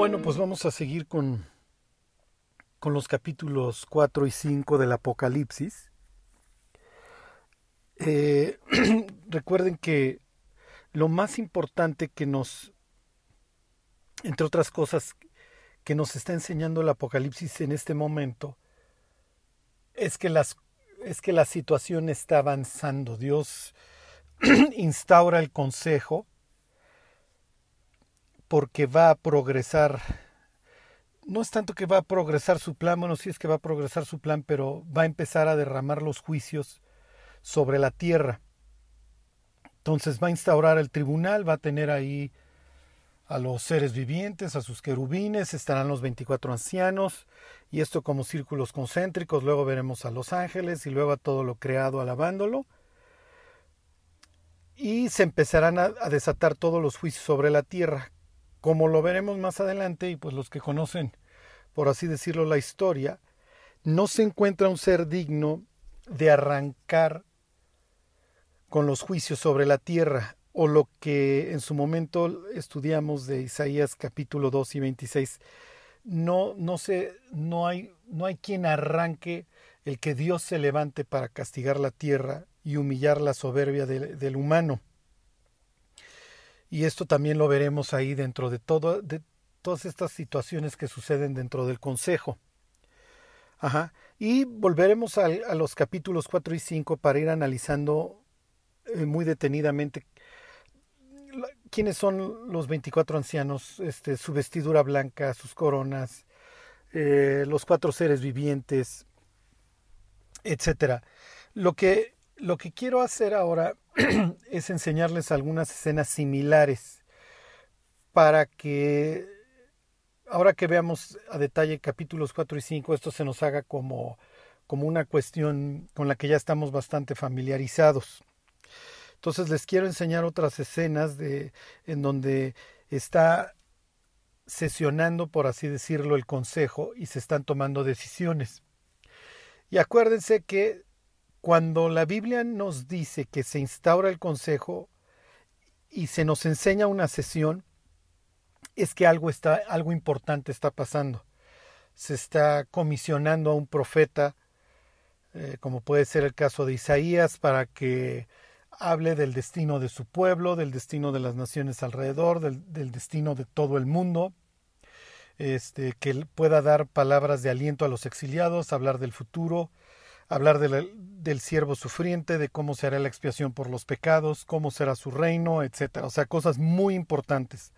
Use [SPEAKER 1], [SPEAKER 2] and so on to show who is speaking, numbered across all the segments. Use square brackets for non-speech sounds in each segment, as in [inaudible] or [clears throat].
[SPEAKER 1] Bueno, pues vamos a seguir con, con los capítulos 4 y 5 del Apocalipsis. Eh, [clears throat] recuerden que lo más importante que nos, entre otras cosas, que nos está enseñando el Apocalipsis en este momento, es que, las, es que la situación está avanzando. Dios [clears throat] instaura el consejo porque va a progresar. No es tanto que va a progresar su plan, bueno, sí es que va a progresar su plan, pero va a empezar a derramar los juicios sobre la tierra. Entonces va a instaurar el tribunal, va a tener ahí a los seres vivientes, a sus querubines, estarán los 24 ancianos, y esto como círculos concéntricos, luego veremos a los ángeles y luego a todo lo creado alabándolo. Y se empezarán a, a desatar todos los juicios sobre la tierra, como lo veremos más adelante, y pues los que conocen, por así decirlo, la historia, no se encuentra un ser digno de arrancar con los juicios sobre la tierra, o lo que en su momento estudiamos de Isaías capítulo 2 y 26. No, no, se, no, hay, no hay quien arranque el que Dios se levante para castigar la tierra y humillar la soberbia del humano. Y esto también lo veremos ahí dentro de, todo, de todas estas situaciones que suceden dentro del Consejo. Ajá. Y volveremos a, a los capítulos 4 y 5 para ir analizando eh, muy detenidamente quiénes son los 24 ancianos, este, su vestidura blanca, sus coronas, eh, los cuatro seres vivientes, etcétera. Lo que, lo que quiero hacer ahora [clears throat] es enseñarles algunas escenas similares para que ahora que veamos a detalle capítulos 4 y 5, esto se nos haga como, como una cuestión con la que ya estamos bastante familiarizados. Entonces les quiero enseñar otras escenas de, en donde está sesionando, por así decirlo, el consejo y se están tomando decisiones. Y acuérdense que cuando la Biblia nos dice que se instaura el consejo y se nos enseña una sesión, es que algo está, algo importante está pasando. Se está comisionando a un profeta, eh, como puede ser el caso de Isaías, para que hable del destino de su pueblo, del destino de las naciones alrededor, del, del destino de todo el mundo, este, que pueda dar palabras de aliento a los exiliados, hablar del futuro, hablar del siervo sufriente, de cómo se hará la expiación por los pecados, cómo será su reino, etc. O sea, cosas muy importantes.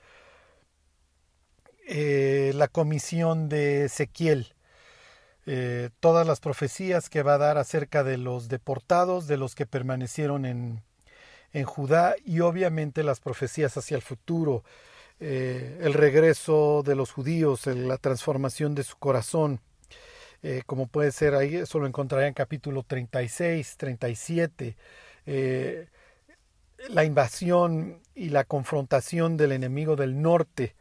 [SPEAKER 1] Eh, la comisión de Ezequiel, eh, todas las profecías que va a dar acerca de los deportados, de los que permanecieron en, en Judá y obviamente las profecías hacia el futuro, eh, el regreso de los judíos, la transformación de su corazón, eh, como puede ser ahí, eso lo encontrará en capítulo 36, 37, eh, la invasión y la confrontación del enemigo del norte,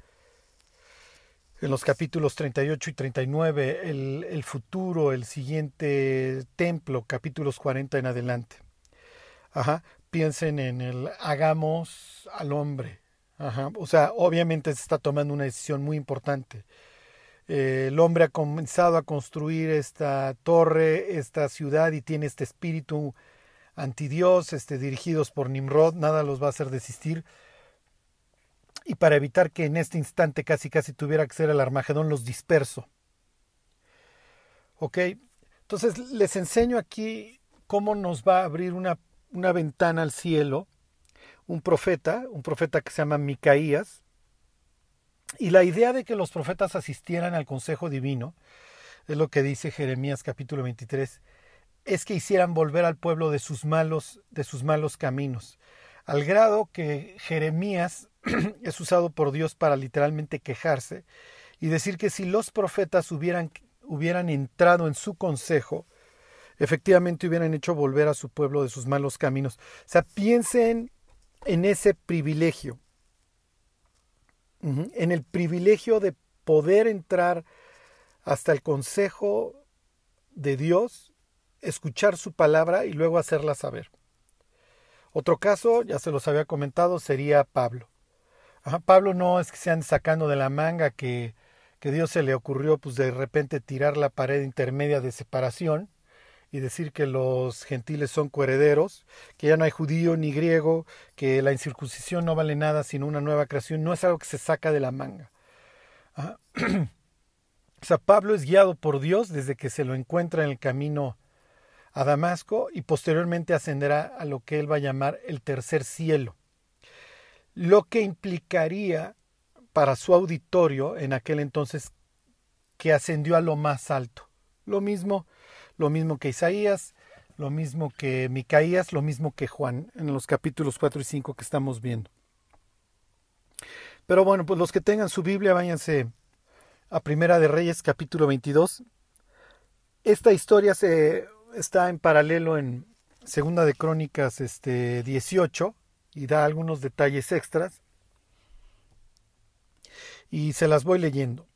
[SPEAKER 1] en los capítulos 38 y 39, el, el futuro, el siguiente templo, capítulos 40 en adelante. Ajá, piensen en el hagamos al hombre. O sea, obviamente se está tomando una decisión muy importante. Eh, el hombre ha comenzado a construir esta torre, esta ciudad y tiene este espíritu antidios, este, dirigidos por Nimrod, nada los va a hacer desistir. Y para evitar que en este instante casi casi tuviera que ser el Armagedón, los disperso. ¿Ok? Entonces les enseño aquí cómo nos va a abrir una, una ventana al cielo un profeta, un profeta que se llama Micaías, y la idea de que los profetas asistieran al consejo divino, es lo que dice Jeremías capítulo 23, es que hicieran volver al pueblo de sus malos, de sus malos caminos, al grado que Jeremías [clears throat] es usado por Dios para literalmente quejarse y decir que si los profetas hubieran, hubieran entrado en su consejo, efectivamente hubieran hecho volver a su pueblo de sus malos caminos. O sea, piensen en ese privilegio en el privilegio de poder entrar hasta el consejo de Dios, escuchar su palabra y luego hacerla saber. Otro caso, ya se los había comentado, sería Pablo. Pablo no es que se ande sacando de la manga que, que Dios se le ocurrió pues de repente tirar la pared intermedia de separación y decir que los gentiles son coherederos, que ya no hay judío ni griego, que la incircuncisión no vale nada sino una nueva creación, no es algo que se saca de la manga. [clears throat] o sea, Pablo es guiado por Dios desde que se lo encuentra en el camino a Damasco y posteriormente ascenderá a lo que él va a llamar el tercer cielo lo que implicaría para su auditorio en aquel entonces que ascendió a lo más alto. Lo mismo, lo mismo que Isaías, lo mismo que Micaías, lo mismo que Juan en los capítulos 4 y 5 que estamos viendo. Pero bueno, pues los que tengan su Biblia, váyanse a Primera de Reyes, capítulo 22. Esta historia se está en paralelo en Segunda de Crónicas este 18 y da algunos detalles extras y se las voy leyendo.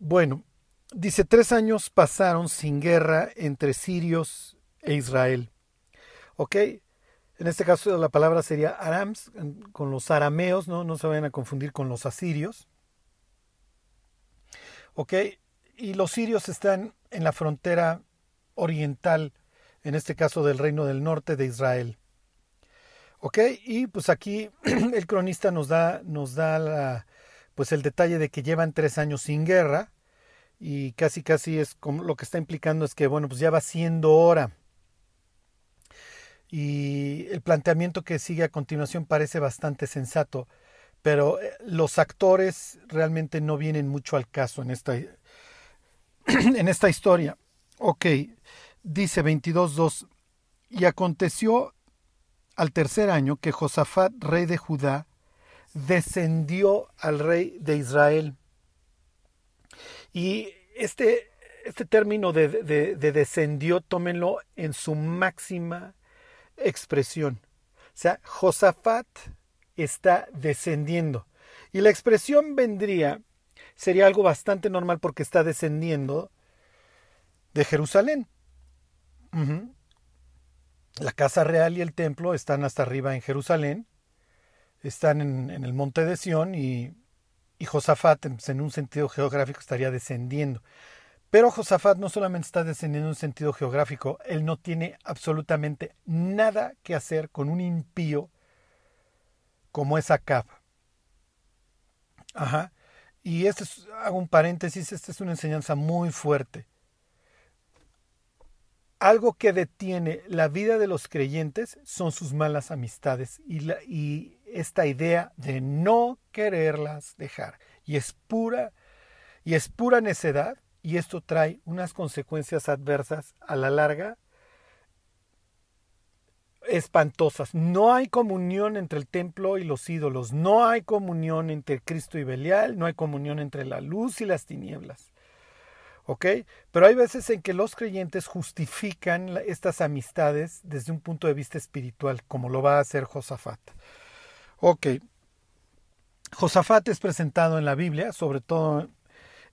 [SPEAKER 1] Bueno, dice, tres años pasaron sin guerra entre sirios e Israel. ¿Ok? En este caso la palabra sería arams, con los arameos, ¿no? No se vayan a confundir con los asirios. ¿Ok? Y los sirios están en la frontera oriental, en este caso del reino del norte de Israel. Ok, y pues aquí [clears throat] el cronista nos da, nos da la, pues el detalle de que llevan tres años sin guerra y casi casi es como lo que está implicando es que bueno pues ya va siendo hora y el planteamiento que sigue a continuación parece bastante sensato pero eh, los actores realmente no vienen mucho al caso en esta [clears throat] en esta historia ok dice 22.2 y aconteció al tercer año que Josafat, rey de Judá, descendió al rey de Israel. Y este, este término de, de, descendió, tómenlo en su máxima expresión. O sea, Josafat está descendiendo. Y la expresión vendría, sería algo bastante normal porque está descendiendo de Jerusalén. La casa real y el templo están hasta arriba en Jerusalén, están en, el monte de Sión y, y Josafat en un sentido geográfico estaría descendiendo. Pero Josafat no solamente está descendiendo en un sentido geográfico, él no tiene absolutamente nada que hacer con un impío como es Acab. Ajá. Y este es, hago un paréntesis, esta es una enseñanza muy fuerte algo que detiene la vida de los creyentes son sus malas amistades y, y, esta idea de no quererlas dejar. Y es pura, y es pura necedad, y esto trae unas consecuencias adversas a la larga espantosas. No hay comunión entre el templo y los ídolos, no hay comunión entre Cristo y Belial, no hay comunión entre la luz y las tinieblas. ¿Ok? Pero hay veces en que los creyentes justifican estas amistades desde un punto de vista espiritual, como lo va a hacer Josafat. Ok. Josafat es presentado en la Biblia, sobre todo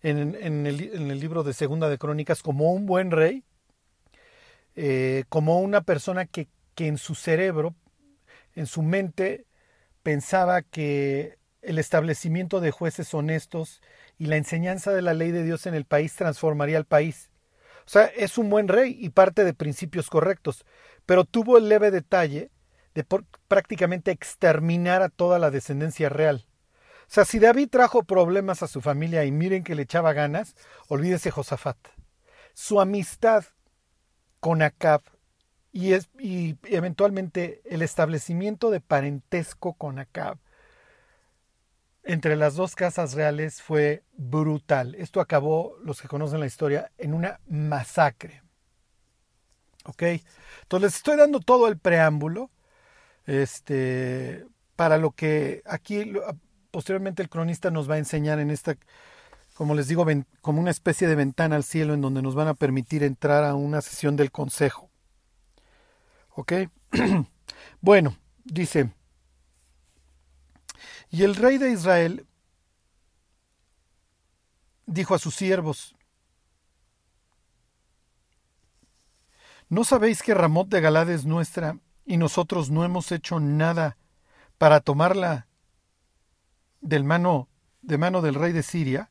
[SPEAKER 1] en, el, libro de Segunda de Crónicas, como un buen rey, eh, como una persona que, que en su cerebro, en su mente, pensaba que el establecimiento de jueces honestos y la enseñanza de la ley de Dios en el país transformaría al país. O sea, es un buen rey y parte de principios correctos, pero tuvo el leve detalle de prácticamente exterminar a toda la descendencia real. O sea, si David trajo problemas a su familia y miren que le echaba ganas, olvídese Josafat. Su amistad con Acab y, y eventualmente el establecimiento de parentesco con Acab entre las dos casas reales fue brutal. Esto acabó, los que conocen la historia, en una masacre. ¿Ok? Entonces les estoy dando todo el preámbulo este, para lo que aquí posteriormente el cronista nos va a enseñar en esta, como les digo, como una especie de ventana al cielo en donde nos van a permitir entrar a una sesión del consejo. ¿Ok? [clears throat] bueno, dice, y el rey de Israel dijo a sus siervos, ¿No sabéis que Ramot de Galad es nuestra y nosotros no hemos hecho nada para tomarla del mano, de mano del rey de Siria.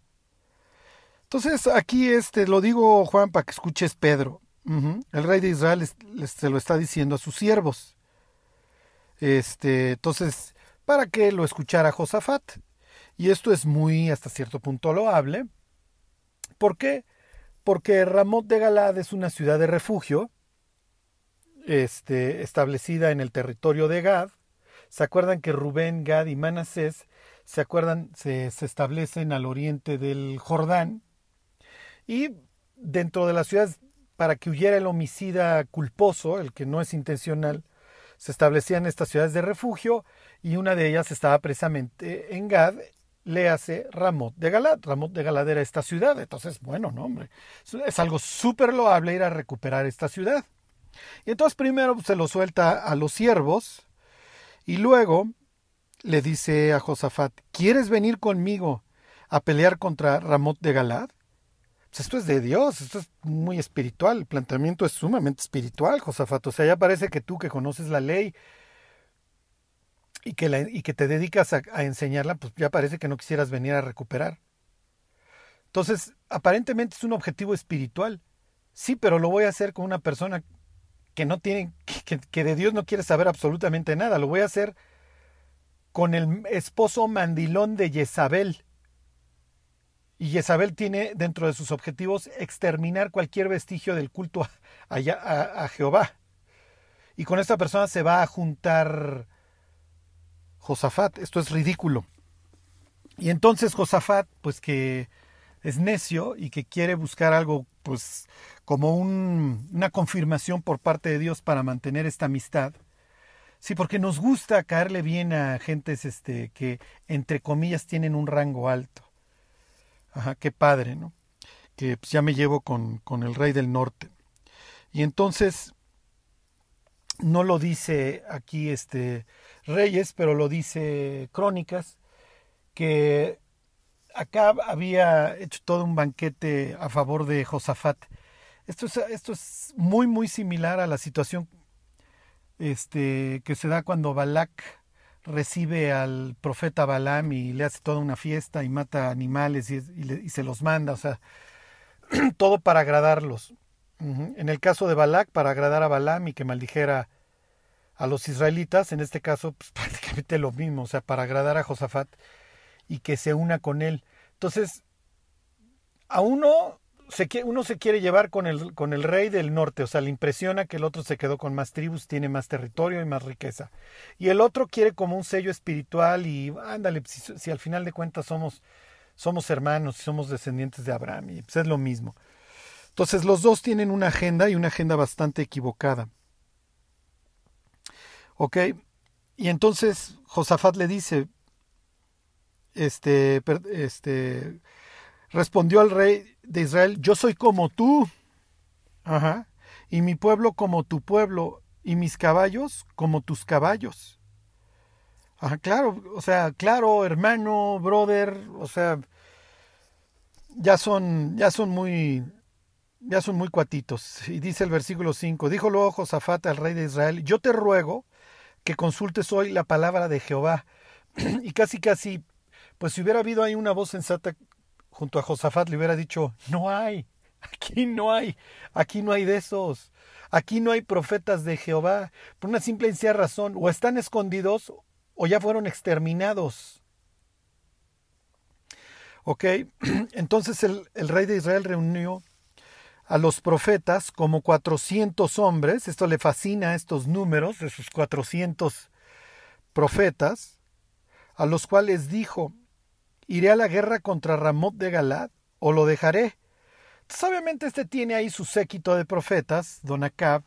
[SPEAKER 1] Entonces aquí este, lo digo Juan para que escuches Pedro. El rey de Israel se lo está diciendo a sus siervos. Este, entonces, para que lo escuchara Josafat. Y esto es muy hasta cierto punto loable. ¿Por qué? Porque Ramot de Galad es una ciudad de refugio, este, establecida en el territorio de Gad. ¿Se acuerdan que Rubén, Gad y Manasés se acuerdan, se, establecen al oriente del Jordán? Y dentro de la ciudad, para que huyera el homicida culposo, el que no es intencional, se establecían estas ciudades de refugio y una de ellas estaba precisamente en Gad, le hace Ramot de Galat. Ramot de Galat era esta ciudad, entonces, bueno, no, hombre, es algo súper loable ir a recuperar esta ciudad. Y entonces primero se lo suelta a los siervos y luego le dice a Josafat, ¿quieres venir conmigo a pelear contra Ramot de Galad? Pues esto es de Dios, esto es muy espiritual, el planteamiento es sumamente espiritual, Josafat. O sea, ya parece que tú que conoces la ley y que, y que te dedicas a, a enseñarla, pues ya parece que no quisieras venir a recuperar. Entonces, aparentemente es un objetivo espiritual. Sí, pero lo voy a hacer con una persona que no tiene, que, de Dios no quiere saber absolutamente nada. Lo voy a hacer con el esposo mandilón de Jezabel. Y Jezabel tiene dentro de sus objetivos exterminar cualquier vestigio del culto a, a, a Jehová. Y con esta persona se va a juntar Josafat. Esto es ridículo. Y entonces Josafat, pues que es necio y que quiere buscar algo, pues como un, una confirmación por parte de Dios para mantener esta amistad. Sí, porque nos gusta caerle bien a gentes este, que, entre comillas, tienen un rango alto. Ajá, qué padre, ¿no? Que pues, ya me llevo con, con el rey del norte. Y entonces, no lo dice aquí este Reyes, pero lo dice Crónicas, que acá había hecho todo un banquete a favor de Josafat. Esto es, esto es muy, muy similar a la situación este, que se da cuando Balak recibe al profeta Balaam y le hace toda una fiesta y mata animales y, se los manda, o sea, [clears throat] todo para agradarlos. En el caso de Balak, para agradar a Balaam y que maldijera a los israelitas, en este caso, pues, [laughs] prácticamente lo mismo, o sea, para agradar a Josafat y que se una con él. Entonces, a uno se, uno se quiere llevar con el, con el rey del norte, o sea, le impresiona que el otro se quedó con más tribus, tiene más territorio y más riqueza. Y el otro quiere como un sello espiritual y ándale, si, al final de cuentas somos, somos hermanos y somos descendientes de Abraham, y pues es lo mismo. Entonces los dos tienen una agenda y una agenda bastante equivocada. ¿Ok? Y entonces Josafat le dice, este, este, respondió al rey de Israel, yo soy como tú, ajá, y mi pueblo como tu pueblo, y mis caballos como tus caballos. Ajá, claro, o sea, claro, hermano, brother, o sea, ya son, ya son muy, ya son muy cuatitos. Y dice el versículo 5, dijo luego Josafat al rey de Israel, yo te ruego que consultes hoy la palabra de Jehová. [clears throat] y casi, casi pues si hubiera habido ahí una voz sensata junto a Josafat, le hubiera dicho, no hay, aquí no hay, aquí no hay de esos, aquí no hay profetas de Jehová, por una simple y sencilla razón, o están escondidos o ya fueron exterminados. Ok, [clears throat] entonces el, el rey de Israel reunió a los profetas como 400 hombres, esto le fascina estos números de sus 400 profetas, a los cuales dijo, ¿Iré a la guerra contra Ramot de Galad o lo dejaré? Entonces, obviamente este tiene ahí su séquito de profetas, Don Acab,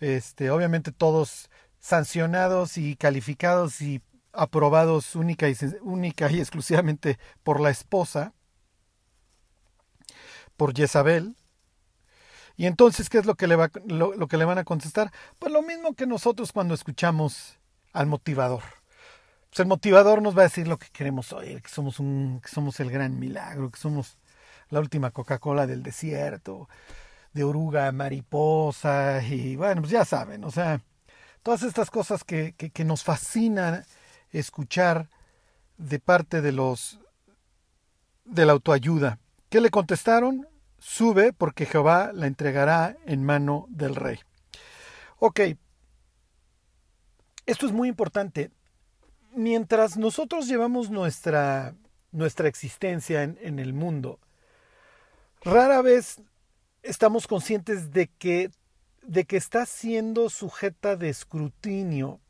[SPEAKER 1] este, obviamente todos sancionados y calificados y aprobados única y, única y [laughs] exclusivamente por la esposa, por Jezabel. Y entonces, ¿qué es lo que, le va, lo, lo que le van a contestar? Pues lo mismo que nosotros cuando escuchamos al motivador pues el motivador nos va a decir lo que queremos oír, que somos un, que somos el gran milagro, que somos la última Coca-Cola del desierto, de oruga, mariposa, y bueno, pues ya saben, o sea, todas estas cosas que, que, nos fascinan escuchar de parte de los de la autoayuda. ¿Qué le contestaron? Sube porque Jehová la entregará en mano del rey. Ok, esto es muy importante. Mientras nosotros llevamos nuestra, nuestra existencia en, en el mundo, rara vez estamos conscientes de que, de que está siendo sujeta de escrutinio,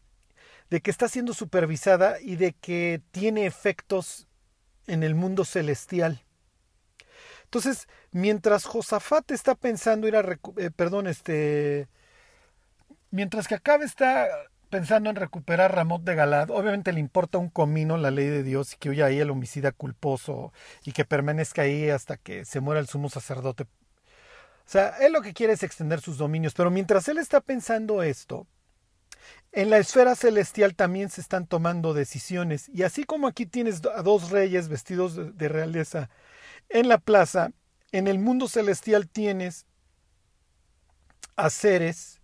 [SPEAKER 1] de que está siendo supervisada y de que tiene efectos en el mundo celestial. Entonces, mientras Josafat está pensando ir a, eh, perdón, este, mientras que Acabe está pensando en recuperar Ramot de Galad, obviamente le importa un comino la ley de Dios y que huya ahí el homicida culposo y que permanezca ahí hasta que se muera el sumo sacerdote. O sea, él lo que quiere es extender sus dominios, pero mientras él está pensando esto, en la esfera celestial también se están tomando decisiones y así como aquí tienes a dos reyes vestidos de realeza en la plaza, en el mundo celestial tienes a seres,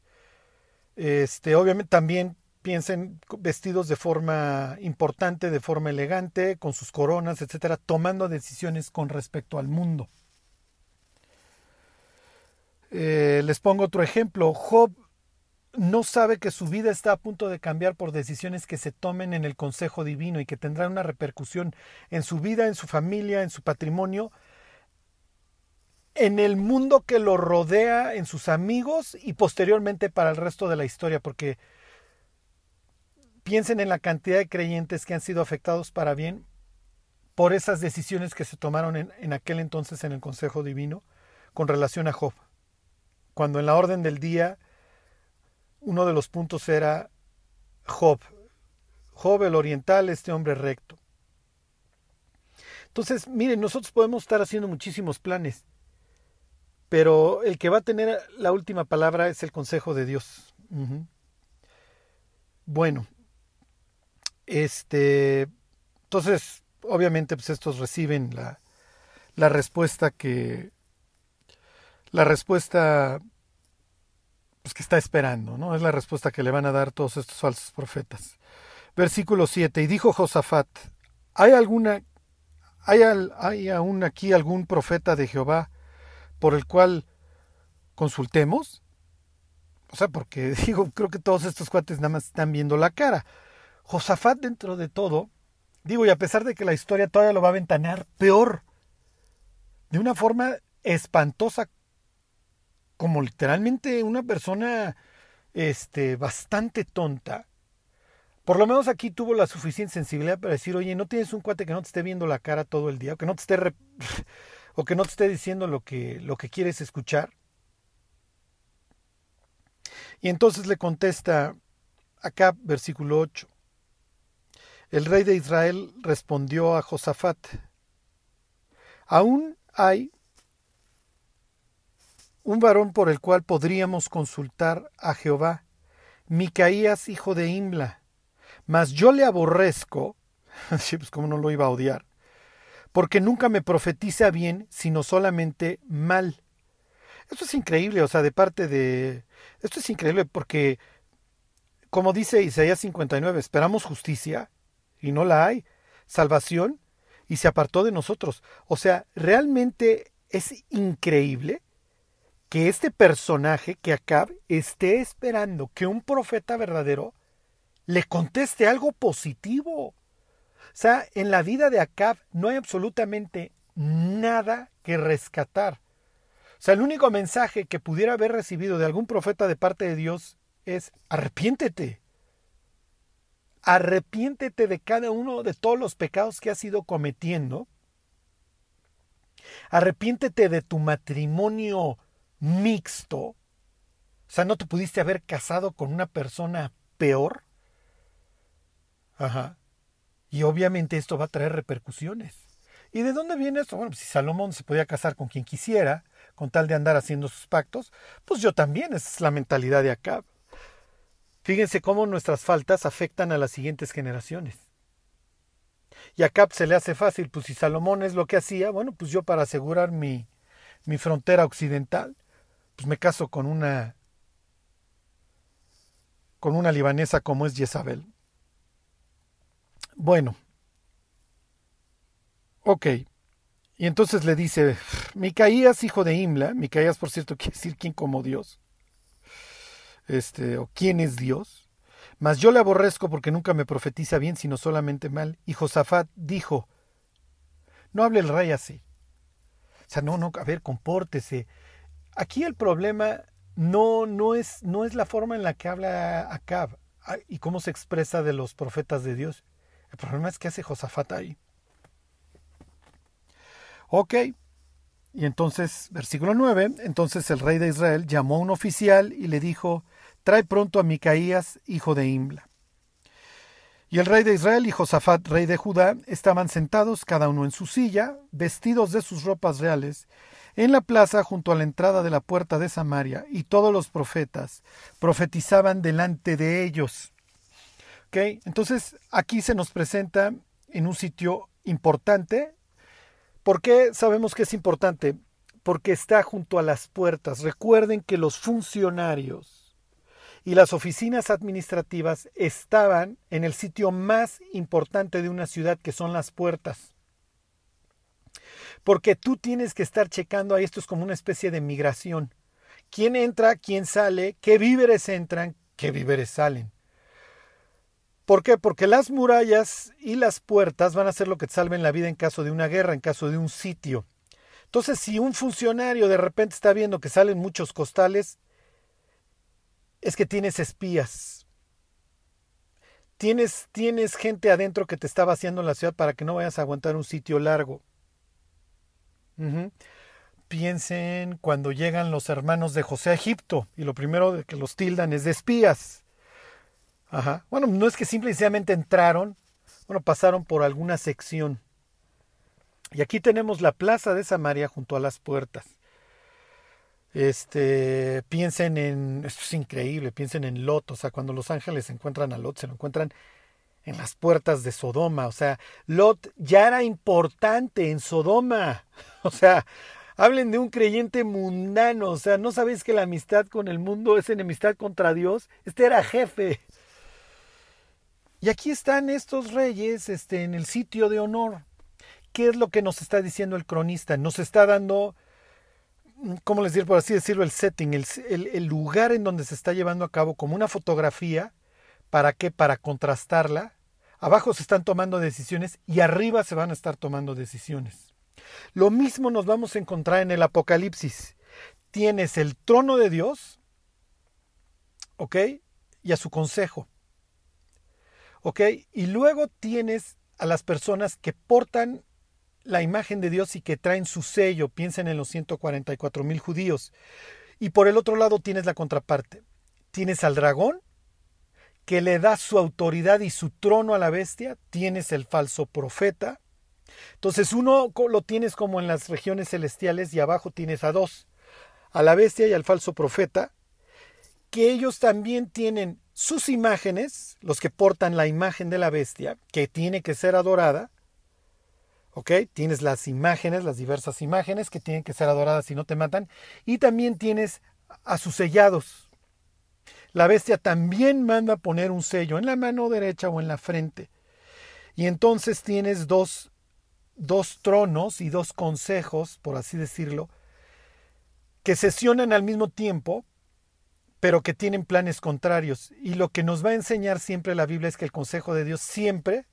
[SPEAKER 1] este, obviamente también piensen vestidos de forma importante, de forma elegante, con sus coronas, etcétera, tomando decisiones con respecto al mundo. Eh, les pongo otro ejemplo. Job no sabe que su vida está a punto de cambiar por decisiones que se tomen en el consejo divino y que tendrán una repercusión en su vida, en su familia, en su patrimonio, en el mundo que lo rodea, en sus amigos y posteriormente para el resto de la historia, porque piensen en la cantidad de creyentes que han sido afectados para bien por esas decisiones que se tomaron en, en aquel entonces en el Consejo Divino con relación a Job. Cuando en la orden del día uno de los puntos era Job. Job el oriental, este hombre recto. Entonces, miren, nosotros podemos estar haciendo muchísimos planes, pero el que va a tener la última palabra es el consejo de Dios. Bueno, este, entonces, obviamente, pues estos reciben la, la respuesta que, la respuesta pues, que está esperando, ¿no? Es la respuesta que le van a dar todos estos falsos profetas. Versículo 7. Y dijo Josafat, ¿hay alguna, hay, hay aún aquí algún profeta de Jehová por el cual consultemos? O sea, porque [laughs] digo, creo que todos estos cuates nada más están viendo la cara. Josafat dentro de todo, digo, y a pesar de que la historia todavía lo va a ventanear peor, de una forma espantosa como literalmente una persona este, bastante tonta, por lo menos aquí tuvo la suficiente sensibilidad para decir, oye, no tienes un cuate que no te esté viendo la cara todo el día, o que no te esté, [laughs] o que no te esté diciendo lo que, lo que quieres escuchar. Y entonces le contesta acá, versículo 8. El rey de Israel respondió a Josafat, aún hay un varón por el cual podríamos consultar a Jehová, Micaías hijo de Imla. Mas yo le aborrezco, [laughs] sí, pues cómo no lo iba a odiar, porque nunca me profetiza bien, sino solamente mal. Esto es increíble, o sea, de parte de... Esto es increíble porque, como dice Isaías 59, esperamos justicia y no la hay, salvación y se apartó de nosotros. O sea, realmente es increíble que este personaje, que Acab, esté esperando que un profeta verdadero le conteste algo positivo. O sea, en la vida de Acab no hay absolutamente nada que rescatar. O sea, el único mensaje que pudiera haber recibido de algún profeta de parte de Dios es arrepiéntete. Arrepiéntete de cada uno de todos los pecados que has ido cometiendo. Arrepiéntete de tu matrimonio mixto, o sea, no te pudiste haber casado con una persona peor. Ajá. Y obviamente esto va a traer repercusiones. ¿Y de dónde viene esto? Bueno, pues si Salomón se podía casar con quien quisiera, con tal de andar haciendo sus pactos, pues yo también, esa es la mentalidad de Acab. Fíjense cómo nuestras faltas afectan a las siguientes generaciones. Y a Acab se le hace fácil, pues si Salomón es lo que hacía, bueno, pues yo para asegurar mi, mi frontera occidental, pues me caso con una con una libanesa como es Jezabel. Bueno, Ok. Y entonces le dice, Micaías, hijo de Imla, Micaías, por cierto, [laughs] quiere decir quién como Dios, este, o quién es Dios, mas yo le aborrezco porque nunca me profetiza bien, sino solamente mal. Y Josafat dijo, no hable el rey así. O sea, no, no, a ver, compórtese. Aquí el problema no, no, es, no es la forma en la que habla Acab ah, y cómo se expresa de los profetas de Dios. El problema es que hace Josafat ahí. Ok. Y entonces, versículo 9, entonces el rey de Israel llamó a un oficial y le dijo, trae pronto a Micaías, hijo de Imla. Y el rey de Israel y Josafat, rey de Judá, estaban sentados cada uno en su silla, vestidos de sus ropas reales, en la plaza junto a la entrada de la puerta de Samaria, y todos los profetas profetizaban delante de ellos. ¿Okay? Entonces, aquí se nos presenta en un sitio importante. ¿Por qué sabemos que es importante? Porque está junto a las puertas. Recuerden que los funcionarios y las oficinas administrativas estaban en el sitio más importante de una ciudad que son las puertas. Porque tú tienes que estar checando ahí, esto es como una especie de migración. ¿Quién entra, quién sale, qué víveres entran, qué víveres salen? ¿Por qué? Porque las murallas y las puertas van a ser lo que te salven la vida en caso de una guerra, en caso de un sitio. Entonces, si un funcionario de repente está viendo que salen muchos costales, es que tienes espías. Tienes, tienes gente adentro que te está vaciando la ciudad para que no vayas a aguantar un sitio largo. Piensen cuando llegan los hermanos de José a Egipto y lo primero que los tildan es de espías. Ajá. Bueno, no es que simplemente entraron, bueno, pasaron por alguna sección. Y aquí tenemos la plaza de Samaria junto a las puertas. Este, piensen en, esto es increíble, piensen en Lot, o sea, cuando los ángeles encuentran a Lot, se lo encuentran en las puertas de Sodoma, o sea, Lot ya era importante en Sodoma, [laughs] o sea, hablen de un creyente mundano, o sea, ¿no sabéis que la amistad con el mundo es enemistad contra Dios? Este era jefe. Y aquí están estos reyes este, en el sitio de honor. ¿Qué es lo que nos está diciendo el cronista? Nos está dando ¿cómo les digo? Por así decirlo, el setting, el, el, lugar en donde se está llevando a cabo como una fotografía. ¿Para qué? Para contrastarla. Abajo se están tomando decisiones y arriba se van a estar tomando decisiones. Lo mismo nos vamos a encontrar en el Apocalipsis. Tienes el trono de Dios, ¿ok? Y a su consejo. ¿Ok? Y luego tienes a las personas que portan la imagen de Dios y que traen su sello. Piensen en los 144 mil judíos. Y por el otro lado tienes la contraparte. Tienes al dragón que le da su autoridad y su trono a la bestia. Tienes el falso profeta. Entonces uno lo tienes como en las regiones celestiales y abajo tienes a dos. A la bestia y al falso profeta. Que ellos también tienen sus imágenes, los que portan la imagen de la bestia, que tiene que ser adorada Tienes las imágenes, las diversas imágenes que tienen que ser adoradas si no te matan. Y también tienes a sus sellados. La bestia también manda poner un sello en la mano derecha o en la frente. Y entonces tienes dos, dos tronos y dos consejos, por así decirlo, que sesionan al mismo tiempo, pero que tienen planes contrarios. Y lo que nos va a enseñar siempre la Biblia es que el consejo de Dios siempre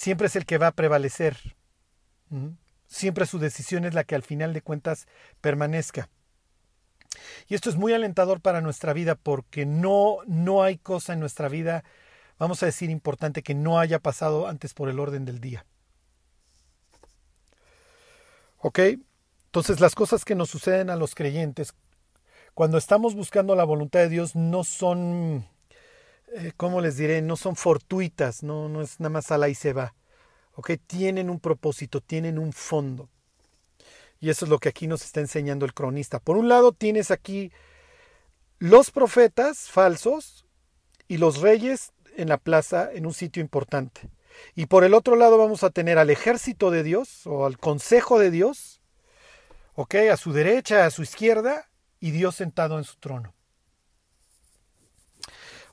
[SPEAKER 1] siempre es el que va a prevalecer. Siempre su decisión es la que al final de cuentas permanezca. Y esto es muy alentador para nuestra vida porque no, no hay cosa en nuestra vida, vamos a decir, importante que no haya pasado antes por el orden del día. ¿Ok? Entonces las cosas que nos suceden a los creyentes cuando estamos buscando la voluntad de Dios no son eh, ¿cómo les diré? No son fortuitas, no, no es nada más a la y se va. ¿Ok? Tienen un propósito, tienen un fondo. Y eso es lo que aquí nos está enseñando el cronista. Por un lado tienes aquí los profetas falsos y los reyes en la plaza en un sitio importante. Y por el otro lado vamos a tener al ejército de Dios o al consejo de Dios, ¿ok? A su derecha, a su izquierda y Dios sentado en su trono.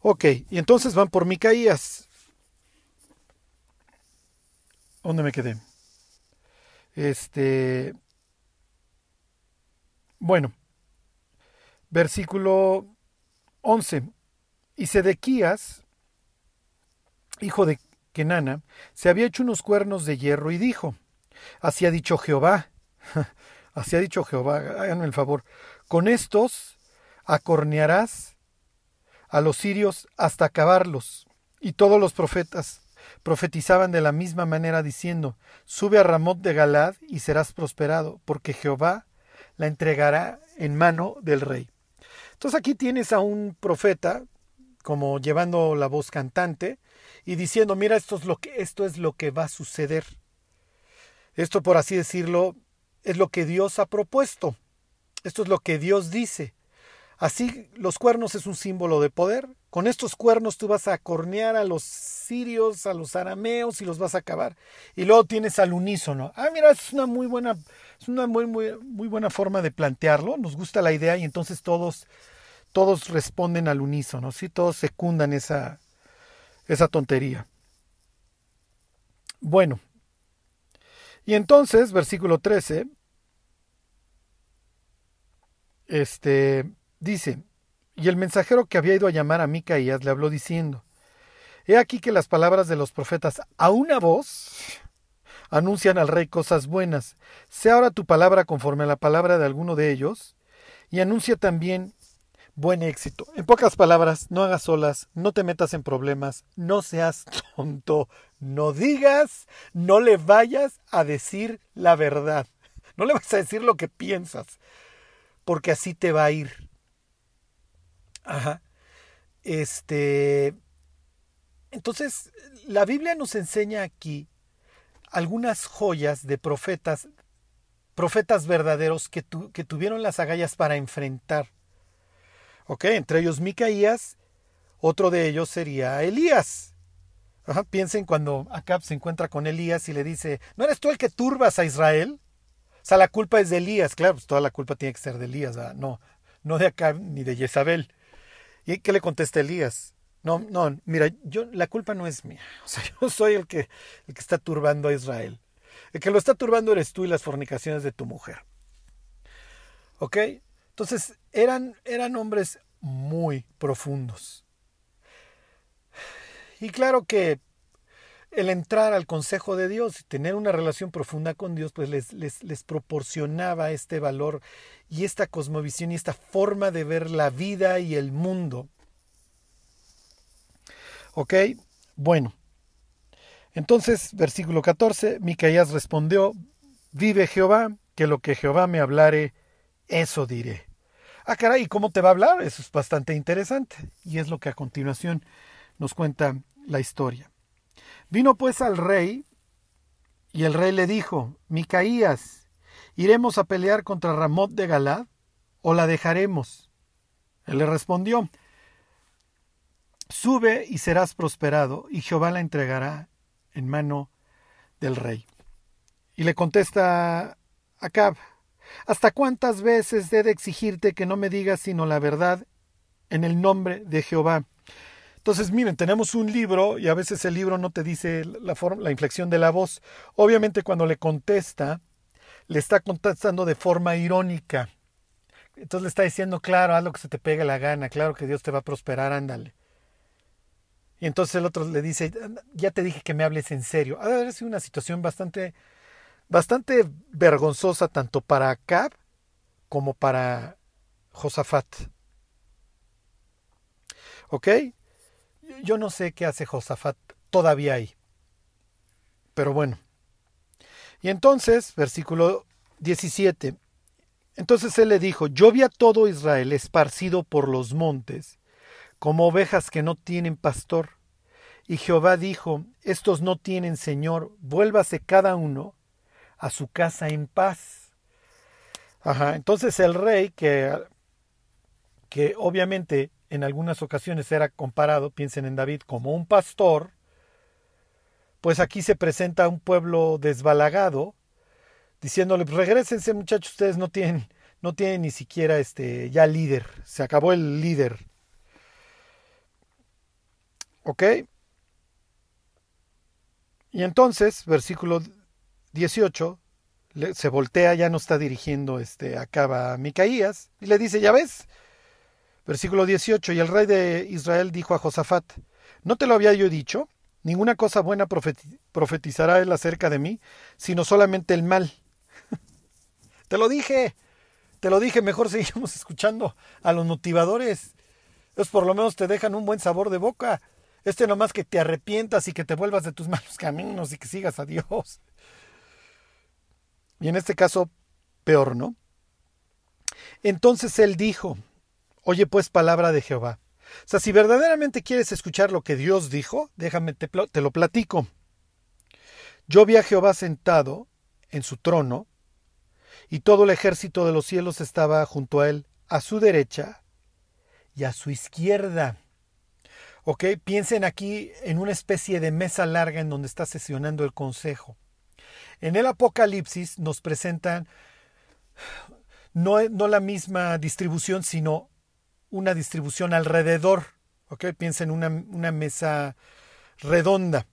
[SPEAKER 1] Ok, y entonces van por Micaías. ¿Dónde me quedé? Este, bueno, versículo 11. Y Sedequías, hijo de Kenana, se había hecho unos cuernos de hierro y dijo, así ha dicho Jehová, [laughs] así ha dicho Jehová, háganme el favor, con estos acornearás a los sirios hasta acabarlos. Y todos los profetas profetizaban de la misma manera diciendo, Sube a Ramot de Galad y serás prosperado, porque Jehová la entregará en mano del rey. Entonces aquí tienes a un profeta como llevando la voz cantante y diciendo, mira, esto es lo que, esto es lo que va a suceder. Esto, por así decirlo, es lo que Dios ha propuesto. Esto es lo que Dios dice. Así los cuernos es un símbolo de poder. Con estos cuernos tú vas a cornear a los sirios, a los arameos y los vas a acabar. Y luego tienes al unísono. Ah, mira, es una muy buena, es una muy, muy, buena forma de plantearlo. Nos gusta la idea y entonces todos, todos responden al unísono, ¿sí? Todos secundan esa, esa tontería. Bueno. Y entonces, versículo 13, este, Dice, y el mensajero que había ido a llamar a Micaías le habló diciendo, He aquí que las palabras de los profetas a una voz anuncian al rey cosas buenas. Sea ahora tu palabra conforme a la palabra de alguno de ellos, y anuncia también buen éxito. En pocas palabras, no hagas solas, no te metas en problemas, no seas [laughs] tonto, no digas, no le vayas a decir la verdad. No le vas a decir lo que piensas, porque así te va a ir. Ajá. Este. Entonces, la Biblia nos enseña aquí algunas joyas de profetas, profetas verdaderos que, que tuvieron las agallas para enfrentar. Ok, entre ellos Micaías, otro de ellos sería Elías. Piensen cuando Acab se encuentra con Elías y le dice, ¿no eres tú el que turbas a Israel? O sea, la culpa es de Elías, claro, pues toda la culpa tiene que ser de Elías, no, no de Acab ni de Jezabel. ¿Y qué le contesta Elías? No, no, mira, yo la culpa no es mía. O sea, [laughs] yo soy el que, el que está turbando a Israel. El que lo está turbando eres tú y las fornicaciones de tu mujer. ¿Ok? Entonces, eran, eran hombres muy profundos. Y claro que el entrar al consejo de Dios y tener una relación profunda con Dios, pues les, les, les, proporcionaba este valor y esta cosmovisión y esta forma de ver la vida y el mundo. ¿Ok? Bueno. Entonces, versículo 14, Micaías respondió, vive Jehová, que lo que Jehová me hablare, eso diré. Ah, caray, ¿y cómo te va a hablar? Eso es bastante interesante. Y es lo que a continuación nos cuenta la historia. Vino pues al rey, y el rey le dijo, Micaías, ¿iremos a pelear contra Ramot de Galad o la dejaremos? Él le respondió, Sube y serás prosperado, y Jehová la entregará en mano del rey. Y le contesta Acab, ¿hasta cuántas veces he de exigirte que no me digas sino la verdad en el nombre de Jehová? Entonces, miren, tenemos un libro y a veces el libro no te dice la, forma, la inflexión de la voz. Obviamente cuando le contesta, le está contestando de forma irónica. Entonces le está diciendo, claro, haz lo que se te pegue la gana, claro que Dios te va a prosperar, ándale. Y entonces el otro le dice, ya te dije que me hables en serio. Ha sido una situación bastante, bastante vergonzosa tanto para Acab como para Josafat. ¿Ok? Yo no sé qué hace Josafat todavía ahí. Pero bueno. Y entonces, versículo 17. Entonces él le dijo, yo vi a todo Israel esparcido por los montes, como ovejas que no tienen pastor. Y Jehová dijo, estos no tienen Señor, vuélvase cada uno a su casa en paz. Ajá, entonces el rey, que, que obviamente en algunas ocasiones era comparado, piensen en David, como un pastor, pues aquí se presenta un pueblo desbalagado, diciéndole, pues regresense muchachos, ustedes no tienen, no tienen ni siquiera este, ya líder, se acabó el líder. ¿Ok? Y entonces, versículo 18, se voltea, ya no está dirigiendo este, acá a Micaías, y le dice, ya ves, versículo 18, y el rey de Israel dijo a Josafat, ¿no te lo había yo dicho? Ninguna cosa buena profetizará él acerca de mí, sino solamente el mal. [laughs] te lo dije, te lo dije, mejor seguimos escuchando a los motivadores. Ellos por lo menos te dejan un buen sabor de boca. Este nomás que te arrepientas y que te vuelvas de tus [laughs] malos caminos y que sigas a Dios. Y en este caso, peor, ¿no? Entonces él dijo, oye pues palabra de Jehová. O sea, si verdaderamente quieres escuchar lo que Dios dijo, déjame, te, lo platico. Yo vi a Jehová sentado en su trono, y todo el ejército de los cielos estaba junto a él, a su derecha y a su izquierda. ¿Ok? Piensen aquí en una especie de mesa larga en donde está sesionando el consejo. En el Apocalipsis nos presentan no la misma distribución, sino una distribución alrededor. ¿Ok? Piensen en una, una mesa redonda.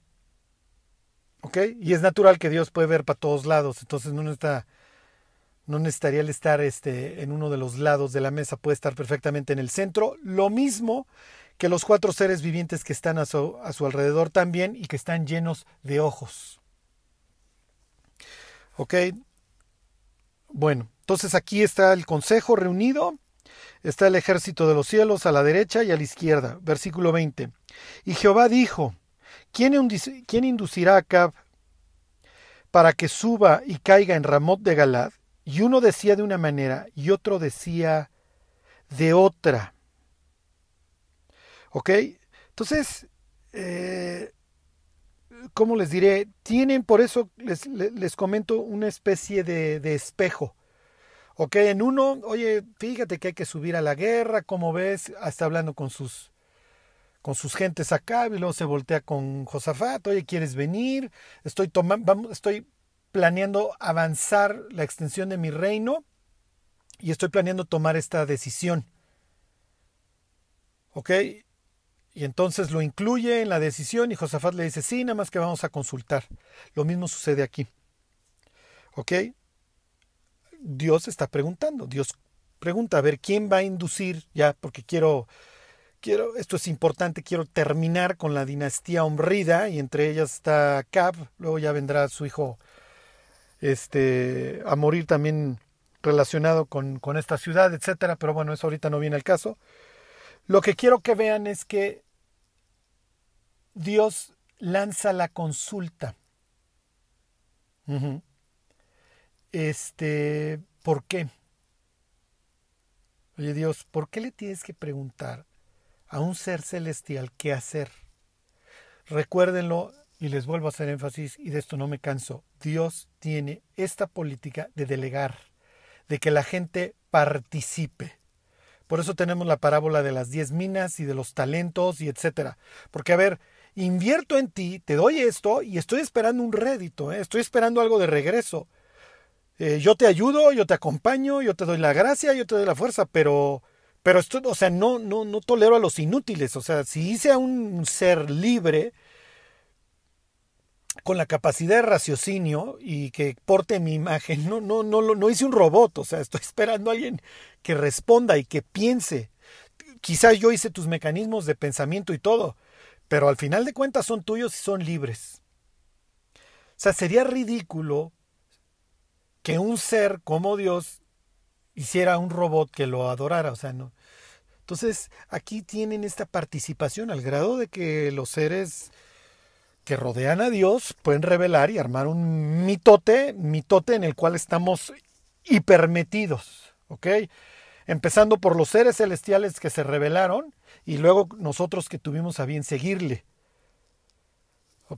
[SPEAKER 1] ¿Ok? Y es natural que Dios puede ver para todos lados, entonces no está no necesitaría estar este, en uno de los lados de la mesa, puede estar perfectamente en el centro. Lo mismo que los cuatro seres vivientes que están a su, a su alrededor también y que están llenos de ojos. ¿Ok? Bueno, entonces aquí está el consejo reunido, está el ejército de los cielos a la derecha y a la izquierda. Versículo 20. Y Jehová dijo, ¿quién, inducirá a Acab para que suba y caiga en Ramot de Galad? Y uno decía de una manera y otro decía de otra. ¿Ok? Entonces, eh, ¿cómo les diré? Tienen, por eso les, les, comento, una especie de, de, espejo. ¿Ok? En uno, oye, fíjate que hay que subir a la guerra, como ves, está hablando con sus, con sus gentes acá, y luego se voltea con Josafat, oye, ¿quieres venir? Estoy tomando, estoy planeando avanzar la extensión de mi reino y estoy planeando tomar esta decisión. ¿Ok? Y entonces lo incluye en la decisión y Josafat le dice, sí, nada más que vamos a consultar. Lo mismo sucede aquí. ¿Ok? Dios está preguntando. Dios pregunta, a ver, ¿quién va a inducir? Ya, porque quiero, quiero, esto es importante, quiero terminar con la dinastía hombrida y entre ellas está Cab, luego ya vendrá su hijo este, a morir también relacionado con, con esta ciudad, etcétera, pero bueno, eso ahorita no viene al caso. Lo que quiero que vean es que Dios lanza la consulta. Este, ¿por qué? Oye Dios, ¿por qué le tienes que preguntar a un ser celestial qué hacer? Recuérdenlo y les vuelvo a hacer énfasis y de esto no me canso. Dios tiene esta política de delegar, de que la gente participe. Por eso tenemos la parábola de las diez minas y de los talentos y etcétera. Porque a ver, invierto en ti, te doy esto y estoy esperando un rédito, ¿eh? estoy esperando algo de regreso. Eh, yo te ayudo, yo te acompaño, yo te doy la gracia, yo te doy la fuerza, pero, pero esto, o sea, no, no, no tolero a los inútiles. O sea, si hice a un ser libre, con la capacidad de raciocinio y que porte mi imagen, no, no, no, no hice un robot, o sea, estoy [laughs] esperando a alguien que responda y que piense. Quizás yo hice tus mecanismos de pensamiento y todo, pero al final de cuentas son tuyos y son libres. O sea, sería ridículo que un ser como Dios hiciera un robot que lo adorara, o sea, no. Entonces, aquí tienen esta participación al grado de que los seres que rodean a Dios pueden revelar y armar un mitote, mitote en el cual estamos hipermetidos, ¿ok? Empezando por los seres celestiales que se revelaron y luego nosotros que tuvimos a bien seguirle.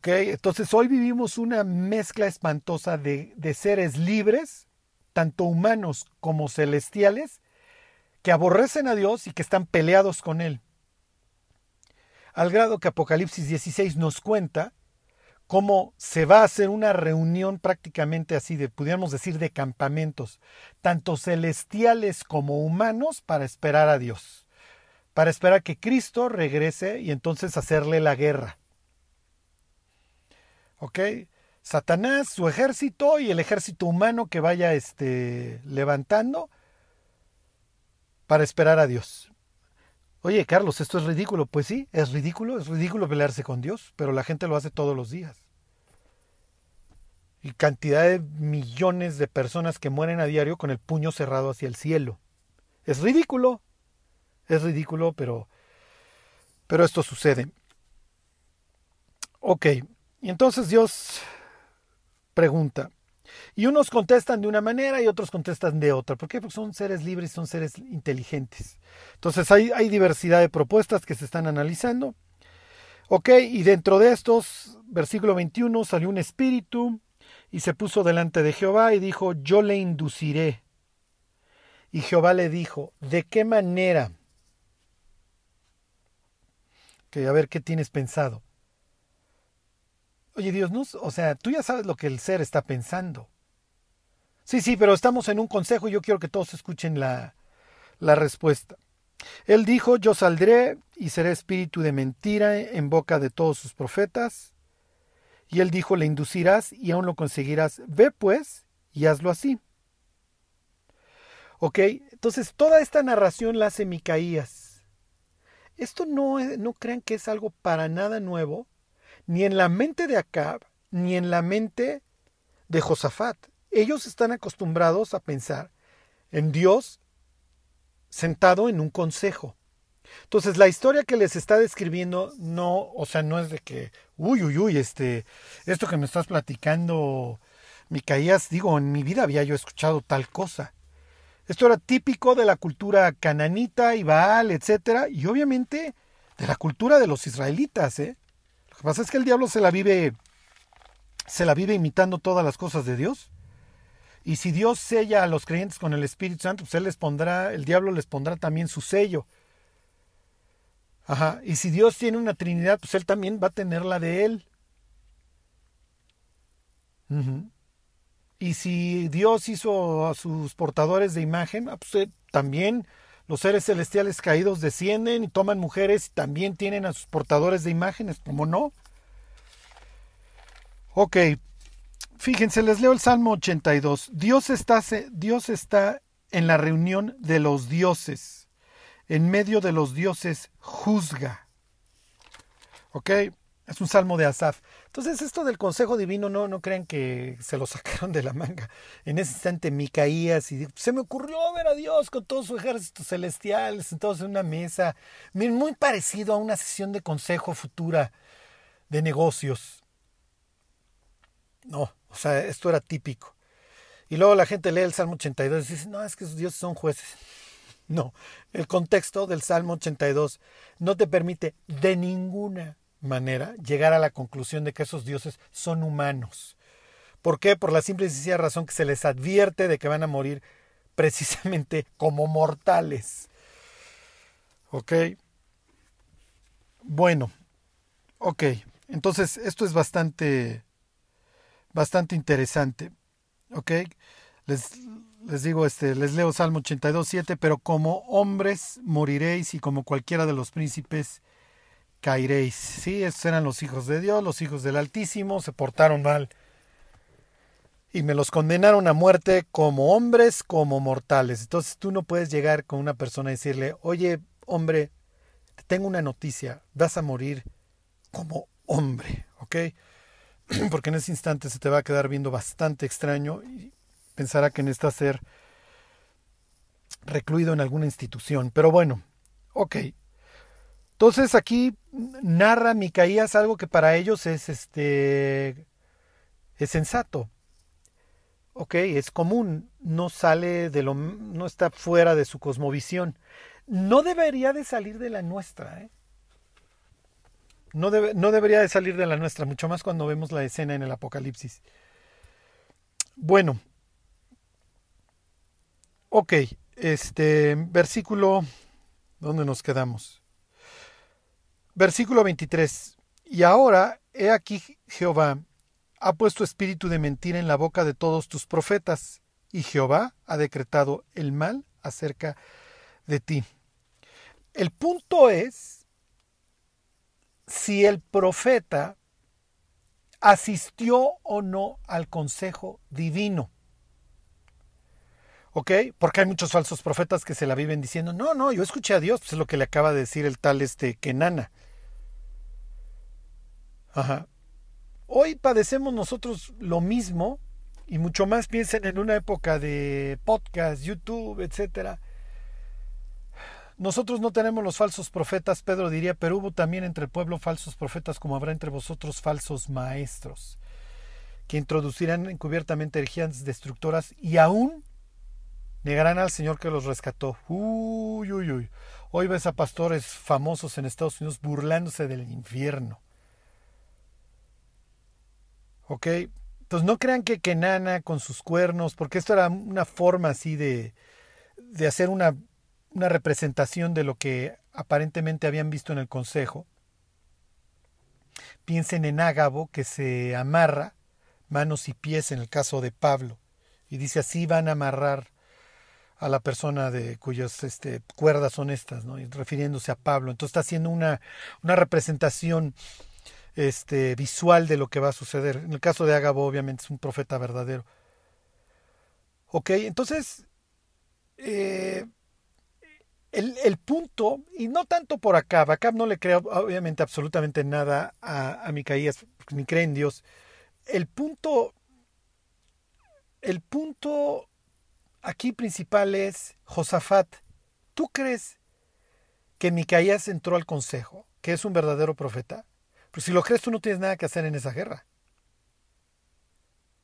[SPEAKER 1] Entonces hoy vivimos una mezcla espantosa de, de seres libres, tanto humanos como celestiales, que aborrecen a Dios y que están peleados con Él. Al grado que Apocalipsis 16 nos cuenta cómo se va a hacer una reunión prácticamente así de, pudiéramos decir, de campamentos, tanto celestiales como humanos, para esperar a Dios para esperar que Cristo regrese y entonces hacerle la guerra. ¿Ok? Satanás, su ejército y el ejército humano que vaya este, levantando para esperar a Dios. Oye, Carlos, esto es ridículo. Pues sí, es ridículo, es ridículo pelearse con Dios, pero la gente lo hace todos los días. Y cantidad de millones de personas que mueren a diario con el puño cerrado hacia el cielo. Es ridículo. Es ridículo, pero pero esto sucede. Ok, y entonces Dios pregunta, y unos contestan de una manera y otros contestan de otra. ¿Por qué? Porque son seres libres, son seres inteligentes. Entonces hay, hay diversidad de propuestas que se están analizando. Ok, y dentro de estos, versículo 21, salió un espíritu y se puso delante de Jehová y dijo, yo le induciré. Y Jehová le dijo, ¿de qué manera? Que a ver qué tienes pensado. Oye Dios, o sea, tú ya sabes lo que el ser está pensando. Sí, sí, pero estamos en un consejo y yo quiero que todos escuchen la, la respuesta. Él dijo, yo saldré y seré espíritu de mentira en boca de todos sus profetas. Y él dijo, le inducirás y aún lo conseguirás. Ve pues y hazlo así. Ok, entonces toda esta narración la hace Micaías. Esto no, no crean que es algo para nada nuevo ni en la mente de Acab, ni en la mente de Josafat. Ellos están acostumbrados a pensar en Dios sentado en un consejo. Entonces, la historia que les está describiendo no, o sea, no es de que, uy, uy, uy, este, esto que me estás platicando, Micaías, digo, en mi vida había yo escuchado tal cosa. Esto era típico de la cultura cananita y Baal, etcétera, y obviamente de la cultura de los israelitas, ¿eh? Lo que pasa es que el diablo se la vive se la vive imitando todas las cosas de Dios. Y si Dios sella a los creyentes con el Espíritu Santo, pues él les pondrá, el diablo les pondrá también su sello. Ajá. Y si Dios tiene una Trinidad, pues él también va a tener la de él. Y si Dios hizo a sus portadores de imagen, ah, pues también los seres celestiales caídos descienden y toman mujeres y también tienen a sus portadores de imágenes, ¿cómo no? Ok, fíjense, les leo el Salmo 82. Dios está, Dios está en la reunión de los dioses. En medio de los dioses juzga. ¿Ok? Es un salmo de Asaf. Entonces, esto del consejo divino, no, no crean que se lo sacaron de la manga. En ese instante, Micaías, y se me ocurrió ver a Dios con todo su ejército celestial, sentados en una mesa, muy parecido a una sesión de consejo futura de negocios. No, o sea, esto era típico. Y luego la gente lee el Salmo 82 y dice, no, es que dioses son jueces. [laughs] No, el contexto del Salmo 82 no te permite de ninguna manera llegar a la conclusión de que esos dioses son humanos. ¿Por qué? Por la simple y sencilla razón que se les advierte de que van a morir precisamente [laughs] como mortales. ¿Ok? Bueno, ok. Entonces, esto es bastante, bastante interesante. ¿Ok? Les, les digo, este, les leo Salmo 82, 7, pero como hombres moriréis y como cualquiera de los príncipes caeréis. Sí, estos eran los hijos de Dios, los hijos del Altísimo, se portaron mal. Y me los condenaron a muerte como hombres, como mortales. Entonces tú no puedes llegar con una persona y decirle, oye, hombre, te tengo una noticia, vas a morir como hombre, ¿ok? [clears throat] Porque en ese instante se te va a quedar viendo bastante extraño y pensará que necesitas ser recluido en alguna institución. Pero bueno, ok, entonces aquí narra Micaías algo que para ellos es este es sensato. Ok, es común, no sale de lo no está fuera de su cosmovisión. No debería de salir de la nuestra, ¿eh? No, debe, no debería de salir de la nuestra, mucho más cuando vemos la escena en el Apocalipsis. Bueno, ok, este versículo, ¿dónde nos quedamos? Versículo 23. Y ahora, he aquí Jehová ha puesto espíritu de mentira en la boca de todos tus profetas, y Jehová ha decretado el mal acerca de ti. El punto es si el profeta asistió o no al consejo divino. ¿Ok? Porque hay muchos falsos profetas que se la viven diciendo, no, no, yo escuché a Dios, pues es lo que le acaba de decir el tal este Kenana. Ajá. Hoy padecemos nosotros lo mismo y mucho más piensen en una época de podcast, YouTube, etcétera. Nosotros no tenemos los falsos profetas, Pedro diría, pero hubo también entre el pueblo falsos profetas como habrá entre vosotros falsos maestros, que introducirán encubiertamente herejías destructoras y aún negarán al Señor que los rescató. Uy, uy, uy. Hoy ves a pastores famosos en Estados Unidos burlándose del infierno. ¿Ok? Entonces no crean que Kenana con sus cuernos, porque esto era una forma así de, de hacer una, una representación de lo que aparentemente habían visto en el consejo. Piensen en Ágabo que se amarra manos y pies en el caso de Pablo. Y dice así van a amarrar a la persona de cuyas este, cuerdas son estas, ¿no? refiriéndose a Pablo. Entonces está haciendo una, una representación este, visual de lo que va a suceder. En el caso de Ágabo, obviamente, es un profeta verdadero. Ok, entonces, eh, el, el, punto, y no tanto por Acab, Acab no le crea obviamente absolutamente nada a, a Micaías, ni cree en Dios. El punto, el punto aquí principal es Josafat. ¿Tú crees que Micaías entró al consejo, que es un verdadero profeta? Pues si lo crees, tú no tienes nada que hacer en esa guerra.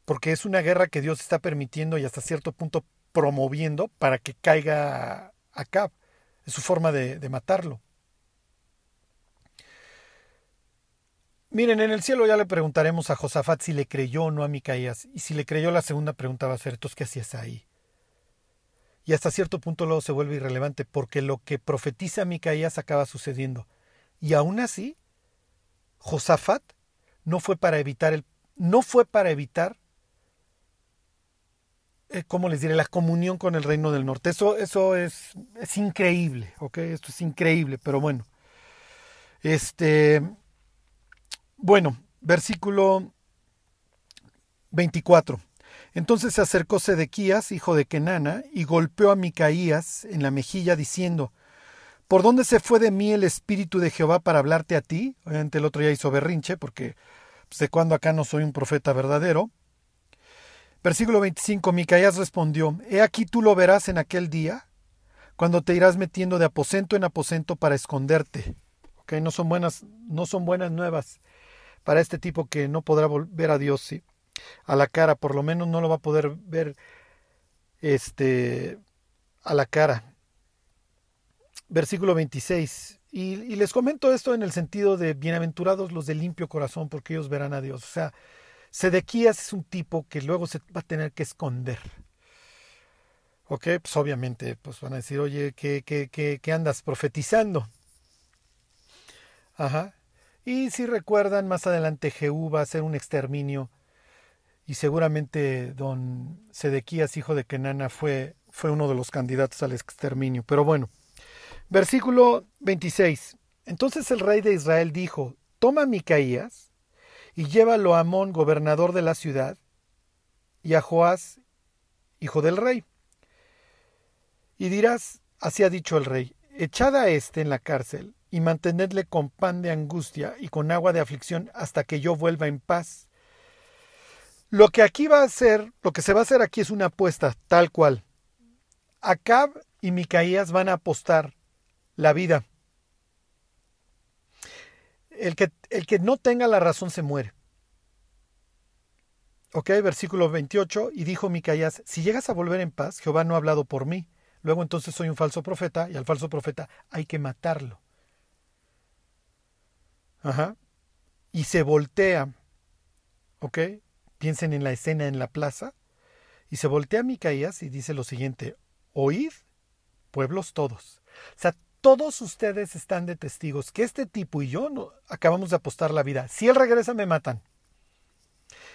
[SPEAKER 1] Porque es una guerra que Dios está permitiendo y hasta cierto punto promoviendo para que caiga Acab. Es su forma de, de matarlo. Miren, en el cielo ya le preguntaremos a Josafat si le creyó o no a Micaías. Y si le creyó, la segunda pregunta va a ser, entonces, ¿qué hacías ahí? Y hasta cierto punto luego se vuelve irrelevante porque lo que profetiza Micaías acaba sucediendo. Y aún así, Josafat no fue para evitar el no fue para evitar eh, ¿cómo les diré? la comunión con el reino del norte. Eso, eso es, es increíble, ¿ok? Esto es increíble, pero bueno. Este, bueno, versículo 24. Entonces se acercó Sedequías, hijo de Kenana, y golpeó a Micaías en la mejilla, diciendo, ¿Por dónde se fue de mí el espíritu de Jehová para hablarte a ti? Obviamente el otro ya hizo berrinche, porque pues, de cuando acá no soy un profeta verdadero. Versículo 25, Micaías respondió, He aquí tú lo verás en aquel día, cuando te irás metiendo de aposento en aposento para esconderte. Okay, no son buenas, no son buenas nuevas para este tipo que no podrá volver a Dios, a la cara, por lo menos no lo va a poder ver este a la cara versículo 26. Y, les comento esto en el sentido de bienaventurados los de limpio corazón, porque ellos verán a Dios. O sea, Sedequías es un tipo que luego se va a tener que esconder. Ok, pues obviamente pues van a decir, oye, ¿qué, qué, qué, qué andas profetizando? Ajá. Y si recuerdan, más adelante Jehú va a hacer un exterminio y seguramente don Sedequías, hijo de Kenana, fue, fue uno de los candidatos al exterminio. Pero bueno, Versículo 26. Entonces el rey de Israel dijo, Toma a Micaías y llévalo a Amón, gobernador de la ciudad, y a Joás, hijo del rey. Y dirás, así ha dicho el rey, echad a éste en la cárcel y mantenedle con pan de angustia y con agua de aflicción hasta que yo vuelva en paz. Lo que aquí va a hacer, lo que se va a hacer aquí es una apuesta, tal cual. Acab y Micaías van a apostar la vida. El que, el que no tenga la razón se muere. Ok, versículo 28, y dijo Micaías, si llegas a volver en paz, Jehová no ha hablado por mí. Luego entonces soy un falso profeta, y al falso profeta hay que matarlo. Ajá. Y se voltea, ok, piensen en la escena en la plaza, y se voltea Micaías y dice lo siguiente, oíd, pueblos todos. O sea, todos ustedes están de testigos que este tipo y yo no, acabamos de apostar la vida. Si él regresa, me matan.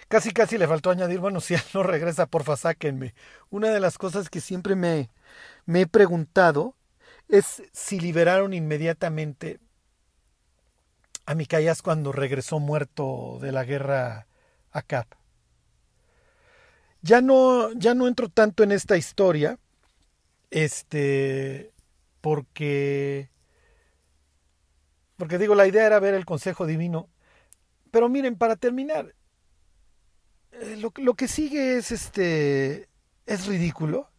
[SPEAKER 1] Casi, casi le faltó añadir, bueno, [laughs] si él no regresa, porfa, sáquenme. Una de las cosas que siempre me, me he preguntado es si liberaron inmediatamente a Micaías cuando regresó muerto de la guerra Acab. Ya no, ya no entro tanto en esta historia, este, porque, porque digo, la idea era ver el consejo divino. Pero miren, para terminar, eh, lo, lo, que sigue es este, es ridículo.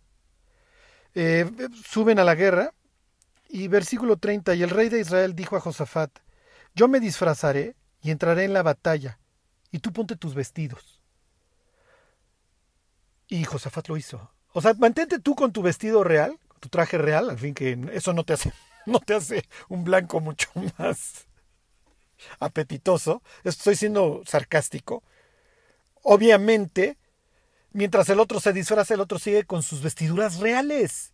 [SPEAKER 1] Eh, suben a la guerra y versículo 30, y el rey de Israel dijo a Josafat, yo me disfrazaré y entraré en la batalla, y tú ponte tus vestidos. Y Josafat lo hizo. O sea, mantente tú con tu vestido real, tu traje real, al fin que eso no te hace, [laughs] no te hace un blanco mucho [laughs] más apetitoso. Estoy siendo sarcástico. Obviamente, mientras el otro se disfraza, el otro sigue con sus vestiduras reales.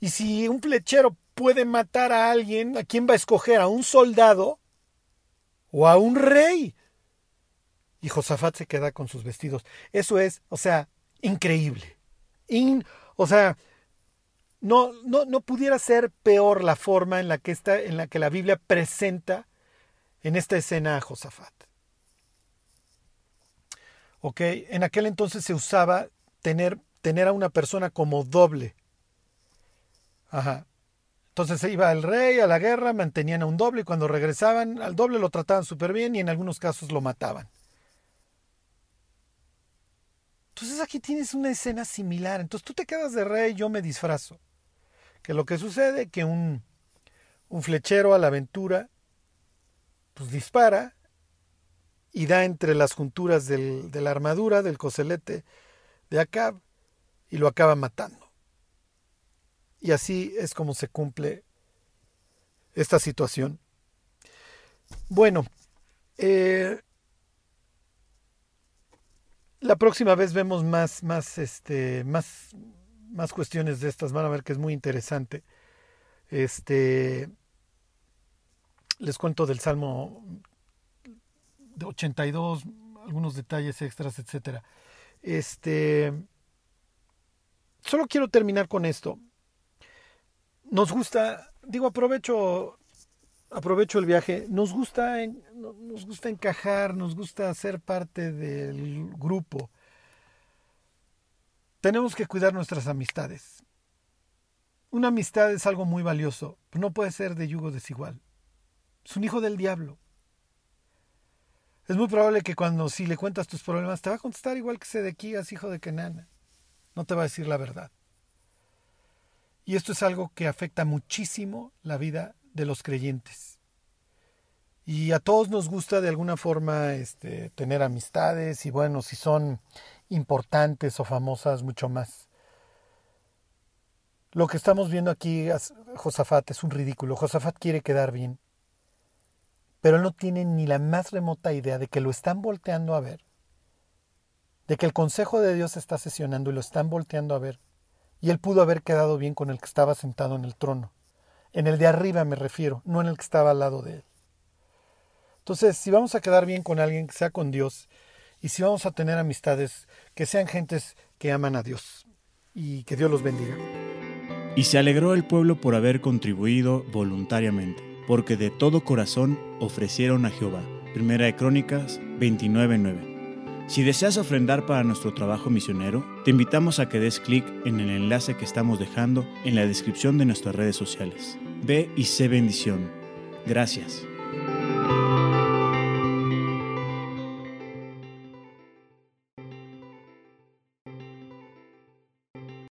[SPEAKER 1] Y si un flechero puede matar a alguien, ¿a quién va a escoger? ¿A un soldado o a un rey? Y Josafat se queda con sus vestidos. Eso es, o sea, increíble. O sea, no, no, no pudiera ser peor la forma en la que está, en la que la Biblia presenta en esta escena a Josafat. ¿Ok? En aquel entonces se usaba tener, tener a una persona como doble. Ajá. Entonces se iba el rey a la guerra, mantenían a un doble y cuando regresaban al doble lo trataban súper bien y en algunos casos lo mataban. Entonces aquí tienes una escena similar. Entonces tú te quedas de rey, yo me disfrazo. Que lo que sucede que un, un flechero a la aventura pues dispara y da entre las junturas de la armadura, del coselete de Acab, y lo acaba matando. Y así es como se cumple esta situación. Bueno, eh, la próxima vez vemos más, más, este, más, más cuestiones de estas. Van a ver que es muy interesante. Este, les cuento del Salmo de 82, algunos detalles extras, etcétera. Este, solo quiero terminar con esto. Nos gusta, digo, aprovecho, aprovecho el viaje. Nos gusta, nos gusta encajar, nos gusta ser parte del grupo. Tenemos que cuidar nuestras amistades. Una amistad es algo muy valioso, pero no puede ser de yugo desigual. Es un hijo del diablo es muy probable que cuando si le cuentas tus problemas te va a contestar igual que Sedequías, hijo de Kenana. No te va a decir la verdad. Y esto es algo que afecta muchísimo la vida de los creyentes. Y a todos nos gusta de alguna forma este, tener amistades y bueno, si son importantes o famosas, mucho más. Lo que estamos viendo aquí, Josafat, es un ridículo. Josafat quiere quedar bien pero él no tiene ni la más remota idea de que lo están volteando a ver, de que el Consejo de Dios está sesionando y lo están volteando a ver, y él pudo haber quedado bien con el que estaba sentado en el trono, en el de arriba me refiero, no en el que estaba al lado de él. Entonces, si vamos a quedar bien con alguien, que sea con Dios, y si vamos a tener amistades, que sean gentes que aman a Dios, y que Dios los bendiga.
[SPEAKER 2] Y se alegró el pueblo por haber contribuido voluntariamente porque de todo corazón ofrecieron a Jehová. Primera de Crónicas 29:9. Si deseas ofrendar para nuestro trabajo misionero, te invitamos a que des clic en el enlace que estamos dejando en la descripción de nuestras redes sociales. Ve y sé bendición. Gracias.